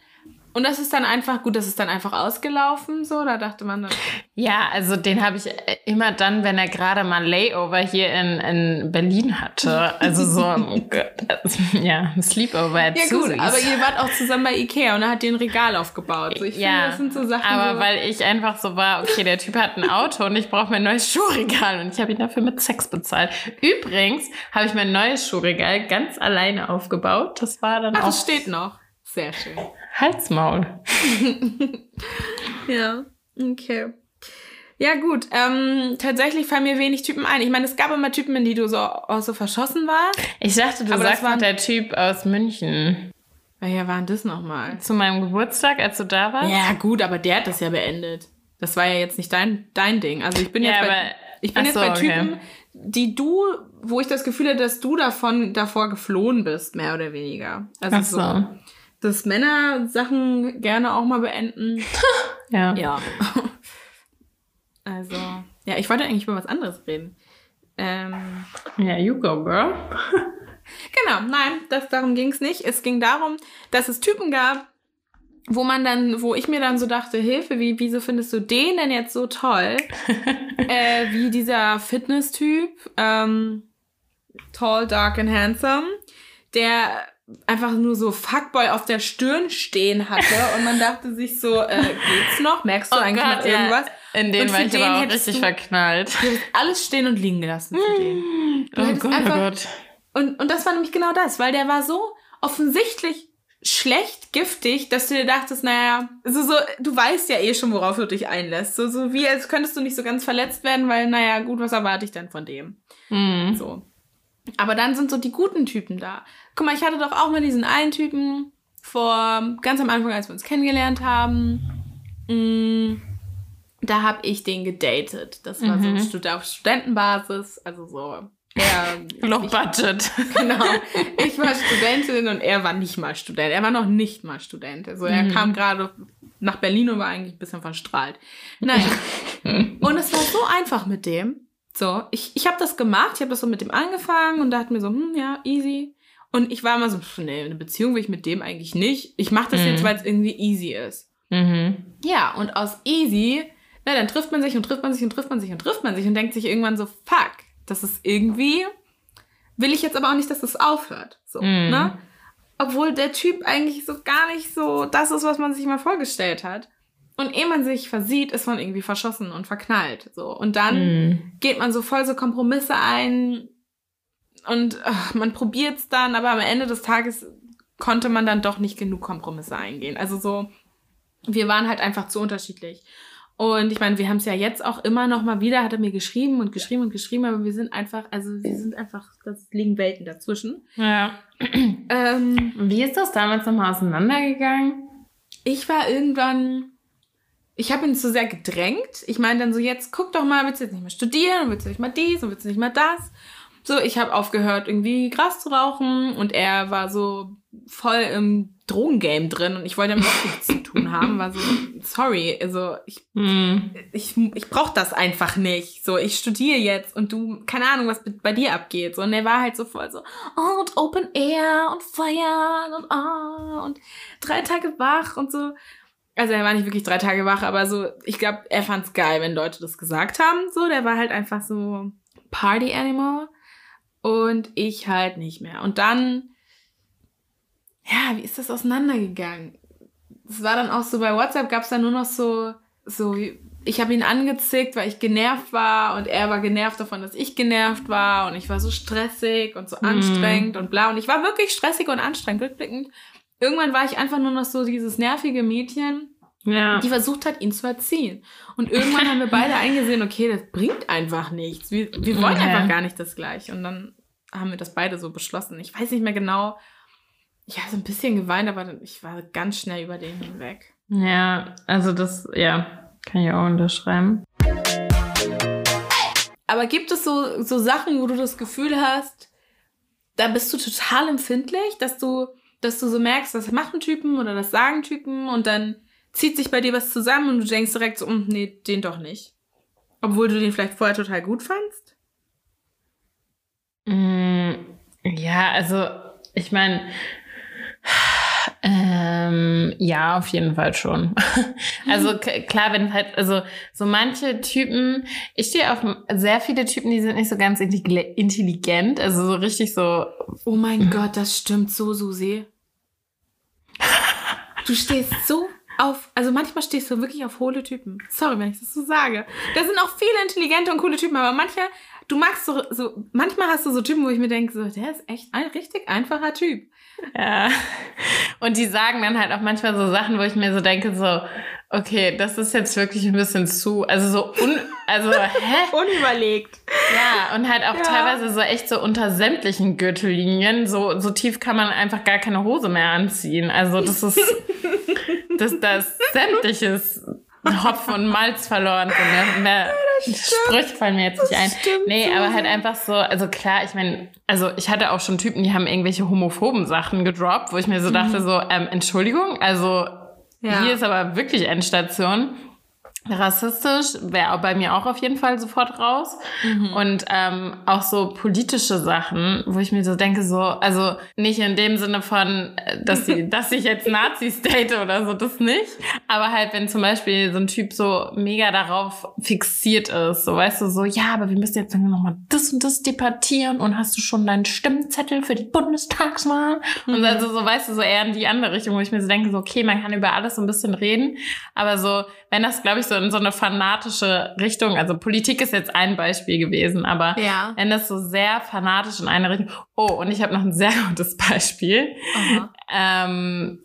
Und das ist dann einfach, gut, das ist dann einfach ausgelaufen, so, da dachte man dann. Ja, also den habe ich immer dann, wenn er gerade mal Layover hier in, in Berlin hatte. Also so, ja, Sleepover at Ja gut, aber ihr wart auch zusammen bei Ikea und er hat dir ein Regal aufgebaut. So, ich ja, finde, das sind so Sachen. Aber so weil ich einfach so war, okay, der Typ hat ein Auto und ich brauche mein neues Schuhregal und ich habe ihn dafür mit Sex bezahlt. Übrigens habe ich mein neues Schuhregal ganz alleine aufgebaut. Das war dann Ach, auch... das steht noch. Sehr schön. Halsmaul. ja, okay. Ja, gut. Ähm, tatsächlich fallen mir wenig Typen ein. Ich meine, es gab immer Typen, in die du so, auch so verschossen warst. Ich dachte, du aber sagst war der Typ aus München. Welcher war denn das nochmal? Zu meinem Geburtstag, als du da warst? Ja, gut, aber der hat das ja beendet. Das war ja jetzt nicht dein, dein Ding. Also ich bin ja, jetzt bei, ich bin jetzt so, bei Typen, okay. die du, wo ich das Gefühl hatte, dass du davon davor geflohen bist, mehr oder weniger. Also Ach so. so dass Männer Sachen gerne auch mal beenden. ja. Ja. Also, ja, ich wollte eigentlich über was anderes reden. Ähm, ja, you go, girl. genau, nein, das, darum ging es nicht. Es ging darum, dass es Typen gab, wo man dann, wo ich mir dann so dachte, Hilfe, wie, wieso findest du den denn jetzt so toll? äh, wie dieser Fitness-Typ, ähm, tall, dark and handsome, der einfach nur so Fuckboy auf der Stirn stehen hatte und man dachte sich so, äh, geht's noch? Merkst du oh eigentlich Gott, noch irgendwas? Ja. In den war ich aber auch richtig du, verknallt. Du hättest alles stehen und liegen gelassen für den. Du oh Gott, oh einfach, oh Gott. Und, und das war nämlich genau das, weil der war so offensichtlich schlecht giftig, dass du dir dachtest, naja, so, so, du weißt ja eh schon, worauf du dich einlässt. So, so wie als könntest du nicht so ganz verletzt werden, weil, naja, gut, was erwarte ich denn von dem? Mhm. So. Aber dann sind so die guten Typen da. Guck mal, ich hatte doch auch mal diesen einen Typen vor ganz am Anfang, als wir uns kennengelernt haben. Mm, da habe ich den gedatet. Das war mhm. so auf Studentenbasis, also so er, Low Budget. genau. Ich war Studentin und er war nicht mal Student. Er war noch nicht mal Student. Also er Mhm. kam gerade nach Berlin und war eigentlich ein bisschen verstrahlt. Naja. und es war so einfach mit dem. So, ich, ich habe das gemacht, ich habe das so mit dem angefangen und dachte mir so, hm, ja, easy. Und ich war immer so, pff, nee, eine Beziehung will ich mit dem eigentlich nicht. Ich mache das Mhm. jetzt, weil es irgendwie easy ist. Mhm. Ja, und aus easy, na, dann trifft man sich und trifft man sich und trifft man sich und trifft man sich und denkt sich irgendwann so, fuck, das ist irgendwie, will ich jetzt aber auch nicht, dass das aufhört. So, Mhm. ne? Obwohl der Typ eigentlich so gar nicht so das ist, was man sich mal vorgestellt hat. Und ehe man sich versieht, ist man irgendwie verschossen und verknallt. So. Und dann Mhm. geht man so voll so Kompromisse ein und ach, man probiert es dann, aber am Ende des Tages konnte man dann doch nicht genug Kompromisse eingehen. Also so, wir waren halt einfach zu unterschiedlich. Und ich meine, wir haben es ja jetzt auch immer noch mal wieder, hat er mir geschrieben und geschrieben und geschrieben, aber wir sind einfach, also wir sind einfach, das liegen Welten dazwischen. Ja. Ähm, Wie ist das damals nochmal auseinandergegangen? ich war irgendwann, ich habe ihn zu sehr gedrängt. Ich meine dann so, jetzt guck doch mal, willst du jetzt nicht mehr studieren und willst du nicht mal dies und willst du nicht mal das? So, ich habe aufgehört, irgendwie Gras zu rauchen und er war so voll im Drogengame drin und ich wollte damit auch nichts zu tun haben. War so, sorry, also ich Mhm. ich, ich brauche das einfach nicht. So, ich studiere jetzt und du, keine Ahnung, was bei- bei dir abgeht. So, und er war halt so voll so, oh, und Open Air und feiern und ah, und drei Tage wach und so. Also er war nicht wirklich drei Tage wach, aber so, ich glaube, er fand's geil, wenn Leute das gesagt haben. So, der war halt einfach so Party Animal und ich halt nicht mehr. Und dann, ja, wie ist das auseinandergegangen? Es war dann auch so, bei WhatsApp gab's dann nur noch so, so, ich habe ihn angezickt, weil ich genervt war und er war genervt davon, dass ich genervt war und ich war so stressig und so Mhm. anstrengend und bla und ich war wirklich stressig und anstrengend, rückblickend. Irgendwann war ich einfach nur noch so dieses nervige Mädchen, Ja. die versucht hat, ihn zu erziehen. Und irgendwann haben wir beide eingesehen, okay, das bringt einfach nichts. Wir, wir wollen Okay. einfach gar nicht das gleiche. Und dann haben wir das beide so beschlossen. Ich weiß nicht mehr genau. Ich habe so ein bisschen geweint, aber ich war ganz schnell über den hinweg. Ja, also das, ja, kann ich auch unterschreiben. Aber gibt es so, so Sachen, wo du das Gefühl hast, da bist du total empfindlich, dass du, dass du so merkst, das machen Typen oder das sagen Typen und dann zieht sich bei dir was zusammen und du denkst direkt so, "Mm, nee, den doch nicht. Obwohl du den vielleicht vorher total gut fandst? Mm, Ja, also ich meine, ähm, ja, auf jeden Fall schon. Also k- klar, wenn halt, also so manche Typen, ich stehe auf sehr viele Typen, die sind nicht so ganz intelli- intelligent, also so richtig so, Oh mein Gott, das stimmt so, Susi. Du stehst so auf, also manchmal stehst du wirklich auf hohle Typen. Sorry, wenn ich das so sage. Da sind auch viele intelligente und coole Typen, aber manche, du magst so, so manchmal hast du so Typen, wo ich mir denke, so, der ist echt ein richtig einfacher Typ. Ja. Und die sagen dann halt auch manchmal so Sachen, wo ich mir so denke, so, okay, das ist jetzt wirklich ein bisschen zu, also so un, also, hä? Unüberlegt. Ja, und halt auch Ja. teilweise so echt so unter sämtlichen Gürtellinien. So, so tief kann man einfach gar keine Hose mehr anziehen. Also das ist, das, das sämtliches Hopfen und Malz verloren. So, mehr, mehr Sprüche fallen mir jetzt nicht ein. stimmt Nee, aber halt einfach so, also klar, ich meine, also ich hatte auch schon Typen, die haben irgendwelche homophoben Sachen gedroppt, wo ich mir so dachte, so, ähm, Entschuldigung, also Ja. hier ist aber wirklich Endstation. Rassistisch wäre bei mir auch auf jeden Fall sofort raus. Und ähm, auch so politische Sachen, wo ich mir so denke, so, also nicht in dem Sinne von, äh, dass, die, dass ich jetzt Nazis date oder so, das nicht. Aber halt, wenn zum Beispiel so ein Typ so mega darauf fixiert ist, so weißt du, so, ja, aber wir müssen jetzt nochmal das und das debattieren und hast du schon deinen Stimmzettel für die Bundestagswahl? Und also so, weißt du, so eher in die andere Richtung, wo ich mir so denke, so, okay, man kann über alles so ein bisschen reden, aber so, wenn das, glaube ich, so in so eine fanatische Richtung, also Politik ist jetzt ein Beispiel gewesen, aber Ja. wenn das so sehr fanatisch in eine Richtung, oh, und ich habe noch ein sehr gutes Beispiel. Ähm,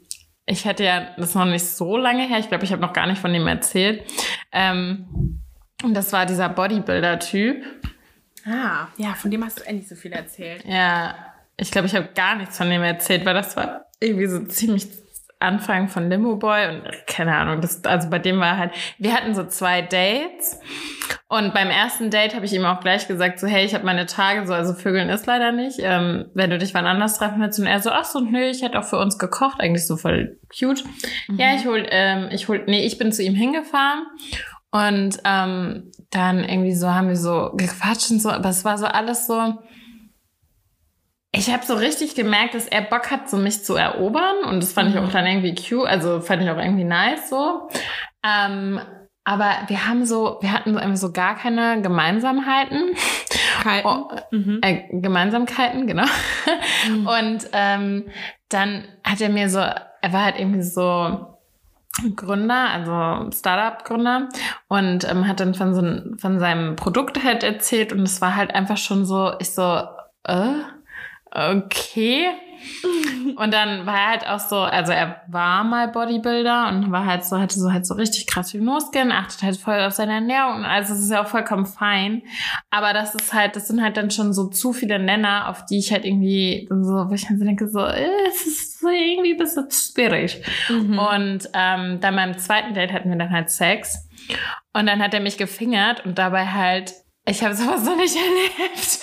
ich hätte ja, das ist noch nicht so lange her, ich glaube, ich habe noch gar nicht von dem erzählt. Ähm, und das war dieser Bodybuilder-Typ. Ah, ja, von dem hast du endlich so viel erzählt. Ja, ich glaube, ich habe gar nichts von dem erzählt, weil das war irgendwie so ziemlich Anfang von Limo Boy und keine Ahnung, das, also bei dem war halt, wir hatten so zwei Dates Und beim ersten Date habe ich ihm auch gleich gesagt, so, hey, ich habe meine Tage, so, also Vögeln ist leider nicht. Ähm, wenn du dich wann anders treffen willst. Und er so, ach so, nö, ich hätte auch für uns gekocht. Eigentlich so voll cute. Mhm. Ja, ich hol, ähm, ich hol, nee, ich bin zu ihm hingefahren. Und ähm, dann irgendwie so haben wir so gequatscht und so, aber es war so alles so. Ich habe so richtig gemerkt, dass er Bock hat, so mich zu erobern. Und das fand mhm. ich auch dann irgendwie cute, also fand ich auch irgendwie nice so. Ähm, aber wir haben so, wir hatten so irgendwie so gar keine Gemeinsamheiten. Oh, mhm. äh, Gemeinsamkeiten, genau. Mhm. Und ähm, dann hat er mir so, er war halt irgendwie so Gründer, also Startup-Gründer und ähm, hat dann von, so, von seinem Produkt halt erzählt und es war halt einfach schon so, ich so, äh, okay. Und dann war er halt auch so, also er war mal Bodybuilder und war halt so, hatte so halt so richtig krass Muskeln, achtet halt voll auf seine Ernährung. Also es ist ja auch vollkommen fein. Aber das ist halt, das sind halt dann schon so zu viele Nenner, auf die ich halt irgendwie so, wo ich dann so denke, so, äh, es ist so irgendwie ein bisschen schwierig. Mhm. Und ähm, dann beim zweiten Date hatten wir dann halt Sex. Und dann hat er mich gefingert und dabei halt ich habe sowas noch nicht erlebt.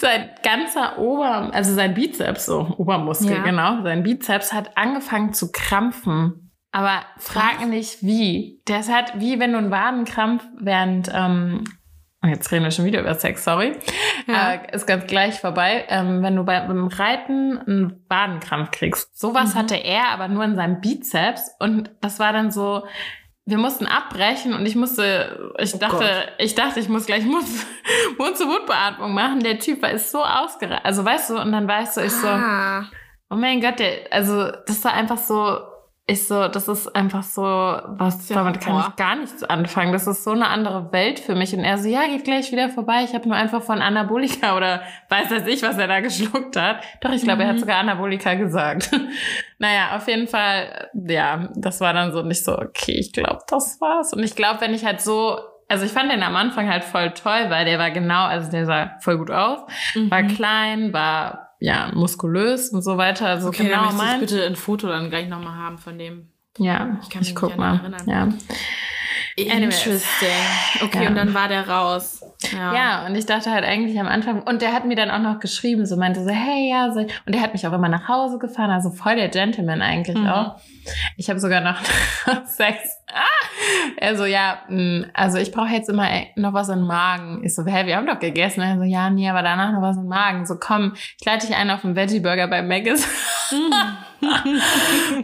Sein ganzer Ober, also sein Bizeps, so Obermuskel, ja. genau, sein Bizeps hat angefangen zu krampfen. Aber frag nicht wie. Der ist halt wie wenn du einen Wadenkrampf während, ähm, oh, jetzt reden wir schon wieder über Sex, sorry. Ja. Äh, ist ganz gleich vorbei. Ähm, wenn du bei, beim Reiten einen Wadenkrampf kriegst. Sowas mhm. hatte er, aber nur in seinem Bizeps. Und das war dann so, wir mussten abbrechen und ich musste, ich oh dachte, Gott. ich dachte, ich muss gleich Mund-zu-Mund-Beatmung machen. Der Typ war ist so ausgerastet. Also weißt du, und dann weißt du, ich so, ah. oh mein Gott, der, also das war einfach so, ich so, das ist einfach so, was, ja, damit kann boah. ich gar nichts anfangen. Das ist so eine andere Welt für mich. Und er so, ja, geht gleich wieder vorbei. Ich habe nur einfach von Anabolika oder weiß weiß ich, was er da geschluckt hat. Doch, ich glaube, mhm. er hat mhm. sogar Anabolika gesagt. naja, auf jeden Fall, ja, das war dann so nicht so, okay, ich glaube, das war's. Und ich glaube, wenn ich halt so also ich fand den am Anfang halt voll toll, weil der war genau, also der sah voll gut aus, mhm. war klein, war ja, muskulös und so weiter. Also okay, genau dann mein. bitte ein Foto dann gleich nochmal haben von dem. Ja, ich kann mich ich guck mal. Erinnern. Ja. Interesting. Okay, ja. und dann war der raus. Ja. ja, und ich dachte halt eigentlich am Anfang, und der hat mir dann auch noch geschrieben, so meinte so, hey, ja, so, und der hat mich auch immer nach Hause gefahren, also voll der Gentleman eigentlich mhm. auch. Ich habe sogar noch Sex. Ah! Er so, ja, mm, also ich brauche jetzt immer noch was im Magen. Ich so, hä, wir haben doch gegessen. Er so, ja, nee, aber danach noch was im Magen. So, komm, ich leite dich ein auf einen Veggie-Burger bei Maggis.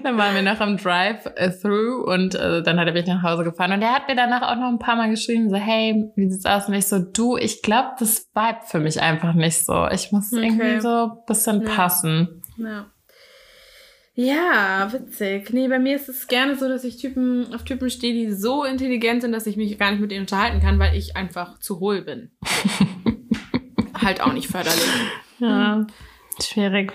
dann waren wir noch am Drive-Through und äh, dann hat er mich nach Hause gefahren. Und er hat mir danach auch noch ein paar Mal geschrieben, so, hey, wie sieht's aus? Und ich so, du, ich glaube, das vibe für mich einfach nicht so. Ich muss okay. irgendwie so ein bisschen ja. passen. Ja. Ja, witzig. Nee, bei mir ist es gerne so, dass ich Typen auf Typen stehe, die so intelligent sind, dass ich mich gar nicht mit ihnen unterhalten kann, weil ich einfach zu hohl bin. halt auch nicht förderlich. Ja, schwierig.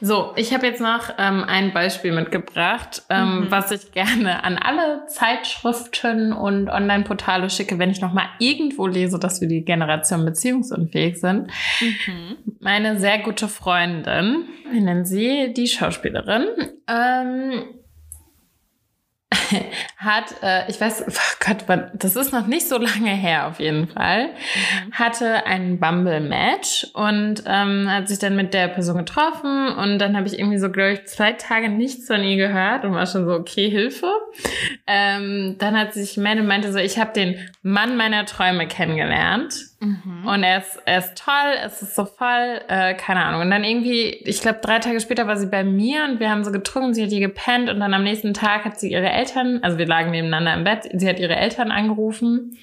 So, ich habe jetzt noch ähm, ein Beispiel mitgebracht, ähm, mhm. was ich gerne an alle Zeitschriften und Online-Portale schicke, wenn ich noch mal irgendwo lese, dass wir die Generation beziehungsunfähig sind. Mhm. Meine sehr gute Freundin, wir nennen sie die Schauspielerin, ähm, hat, äh, ich weiß, oh Gott, das ist noch nicht so lange her auf jeden Fall, mhm. hatte ein Bumble-Match und ähm, hat sich dann mit der Person getroffen und dann habe ich irgendwie so, glaube ich, zwei Tage nichts von ihr gehört und war schon so, okay, Hilfe. Ähm, dann hat sie sich gemeldet und meinte so, ich habe den Mann meiner Träume kennengelernt Mhm. Und er ist, er ist toll, es ist so voll, äh, keine Ahnung. Und dann irgendwie, ich glaube, drei Tage später war sie bei mir und wir haben so getrunken, sie hat hier gepennt und dann am nächsten Tag hat sie ihre Eltern, also wir lagen nebeneinander im Bett, sie hat ihre Eltern angerufen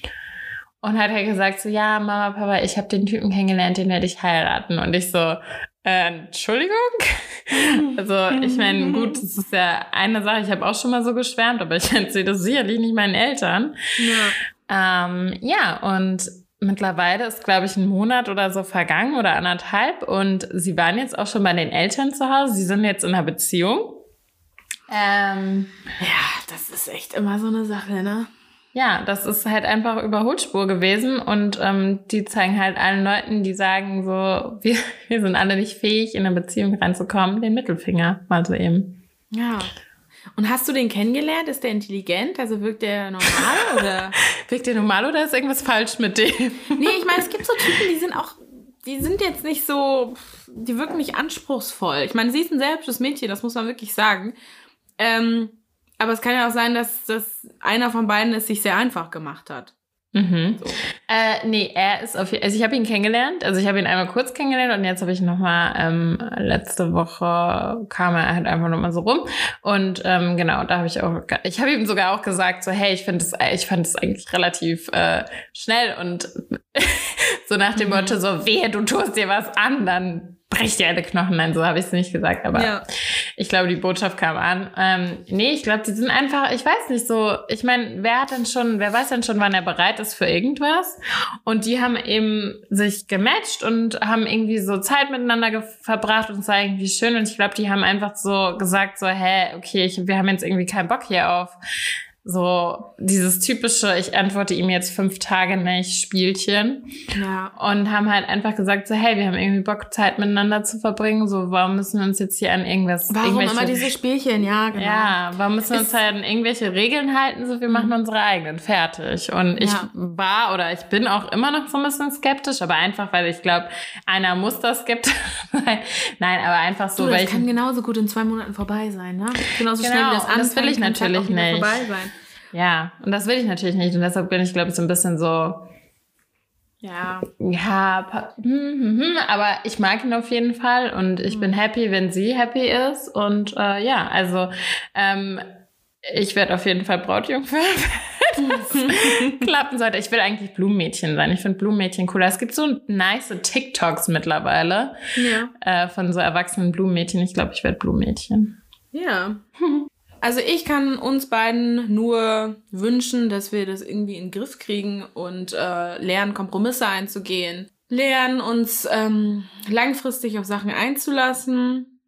und hat halt gesagt so, ja, Mama, Papa, ich habe den Typen kennengelernt, den werde ich heiraten. Und ich so, äh, Entschuldigung? also ich meine, gut, das ist ja eine Sache, ich habe auch schon mal so geschwärmt, aber ich erzähle das sicherlich nicht meinen Eltern. Ja, ähm, ja und Mittlerweile ist, glaube ich, ein Monat oder so vergangen oder anderthalb und sie waren jetzt auch schon bei den Eltern zu Hause. Sie sind jetzt in einer Beziehung. Ähm, ja, das ist echt immer so eine Sache, ne? Ja, das ist halt einfach Überholspur gewesen und ähm, die zeigen halt allen Leuten, die sagen so, wir, wir sind alle nicht fähig, in eine Beziehung reinzukommen, den Mittelfinger mal so eben. Ja. Und hast du den kennengelernt? Ist der intelligent? Also wirkt der normal oder? wirkt der normal oder ist irgendwas falsch mit dem? nee, ich meine, es gibt so Typen, die sind auch, die sind jetzt nicht so, die wirken nicht anspruchsvoll. Ich meine, sie ist ein sehr hübsches Mädchen, das muss man wirklich sagen. Ähm, aber es kann ja auch sein, dass, dass einer von beiden es sich sehr einfach gemacht hat. Mhm. So. Äh, nee, er ist auf also ich habe ihn kennengelernt, also ich habe ihn einmal kurz kennengelernt und jetzt habe ich nochmal, ähm, letzte Woche kam er halt einfach nochmal so rum und ähm, genau, da habe ich auch, ich habe ihm sogar auch gesagt, so hey, ich finde es, ich fand es eigentlich relativ äh, schnell und so nach dem mhm. Motto so, wehe, du tust dir was an, dann brech dir alle Knochen. Nein, so habe ich es nicht gesagt, aber ja. ich glaube, die Botschaft kam an. Ähm, nee, ich glaube, die sind einfach, ich weiß nicht so, ich meine, wer hat denn schon, wer weiß denn schon, wann er bereit ist für irgendwas? Und die haben eben sich gematcht und haben irgendwie so Zeit miteinander verbracht und es war irgendwie schön. Und ich glaube, die haben einfach so gesagt, so, hä, okay, ich, wir haben jetzt irgendwie keinen Bock hier auf so dieses typische, ich antworte ihm jetzt fünf Tage nicht Spielchen. Ja. Und haben halt einfach gesagt, so, hey, wir haben irgendwie Bock, Zeit miteinander zu verbringen. So, warum müssen wir uns jetzt hier an irgendwas. Warum immer diese Spielchen, ja, genau. Ja, warum müssen wir uns halt an irgendwelche Regeln halten? So, wir machen unsere eigenen, fertig. Und ich ja. war oder ich bin auch immer noch so ein bisschen skeptisch, aber einfach, weil ich glaube, einer muss das skeptisch sein. Nein, aber einfach so, du, das weil kann genauso gut in zwei Monaten vorbei sein, ne? Genauso genau, schnell wie das anfängt, das will ich natürlich nicht. Vorbei sein. Ja, und das will ich natürlich nicht. Und deshalb bin ich, glaube ich, so ein bisschen so. Ja. Ja, hm, hm, hm, aber ich mag ihn auf jeden Fall und ich bin happy, wenn sie happy ist. Und äh, ja, also ähm, ich werde auf jeden Fall Brautjungfer, klappen sollte. Ich will eigentlich Blumenmädchen sein. Ich finde Blumenmädchen cooler. Es gibt so nice TikToks mittlerweile ja. äh, von so erwachsenen Blumenmädchen. Ich glaube, ich werde Blumenmädchen. Ja. Also ich kann uns beiden nur wünschen, dass wir das irgendwie in den Griff kriegen und äh, lernen, Kompromisse einzugehen, lernen, uns ähm, langfristig auf Sachen einzulassen.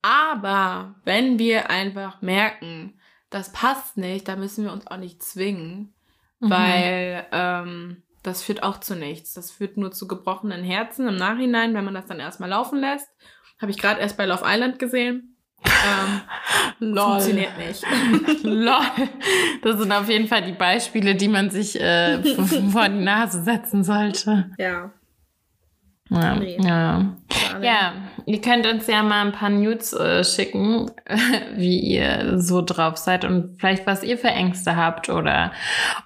Aber wenn wir einfach merken, das passt nicht, dann müssen wir uns auch nicht zwingen, mhm. weil ähm, das führt auch zu nichts. Das führt nur zu gebrochenen Herzen im Nachhinein, wenn man das dann erstmal laufen lässt. Habe ich gerade erst bei Love Island gesehen ähm, Lol. Funktioniert nicht. Lol. Das sind auf jeden Fall die Beispiele, die man sich äh, vor die Nase setzen sollte. Ja. Ja, nee. ja. ja, ihr könnt uns ja mal ein paar Nudes äh, schicken, wie ihr so drauf seid und vielleicht was ihr für Ängste habt oder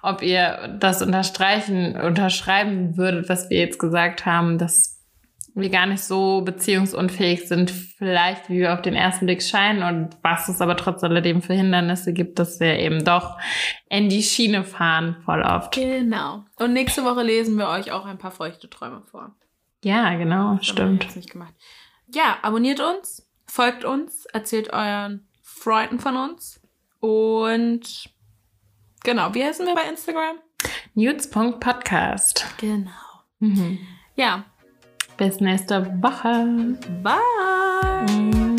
ob ihr das unterstreichen, unterschreiben würdet, was wir jetzt gesagt haben, dass wir gar nicht so beziehungsunfähig sind, vielleicht wie wir auf den ersten Blick scheinen und was es aber trotz alledem für Hindernisse gibt, dass wir eben doch in die Schiene fahren, voll oft. Genau. Und nächste Woche lesen wir euch auch ein paar feuchte Träume vor. Ja, genau, das stimmt. Ja, abonniert uns, folgt uns, erzählt euren Freunden von uns und genau, wie heißen wir bei Instagram? Nudes.podcast. Genau. Mhm. Ja, bis nächste Woche. Bye.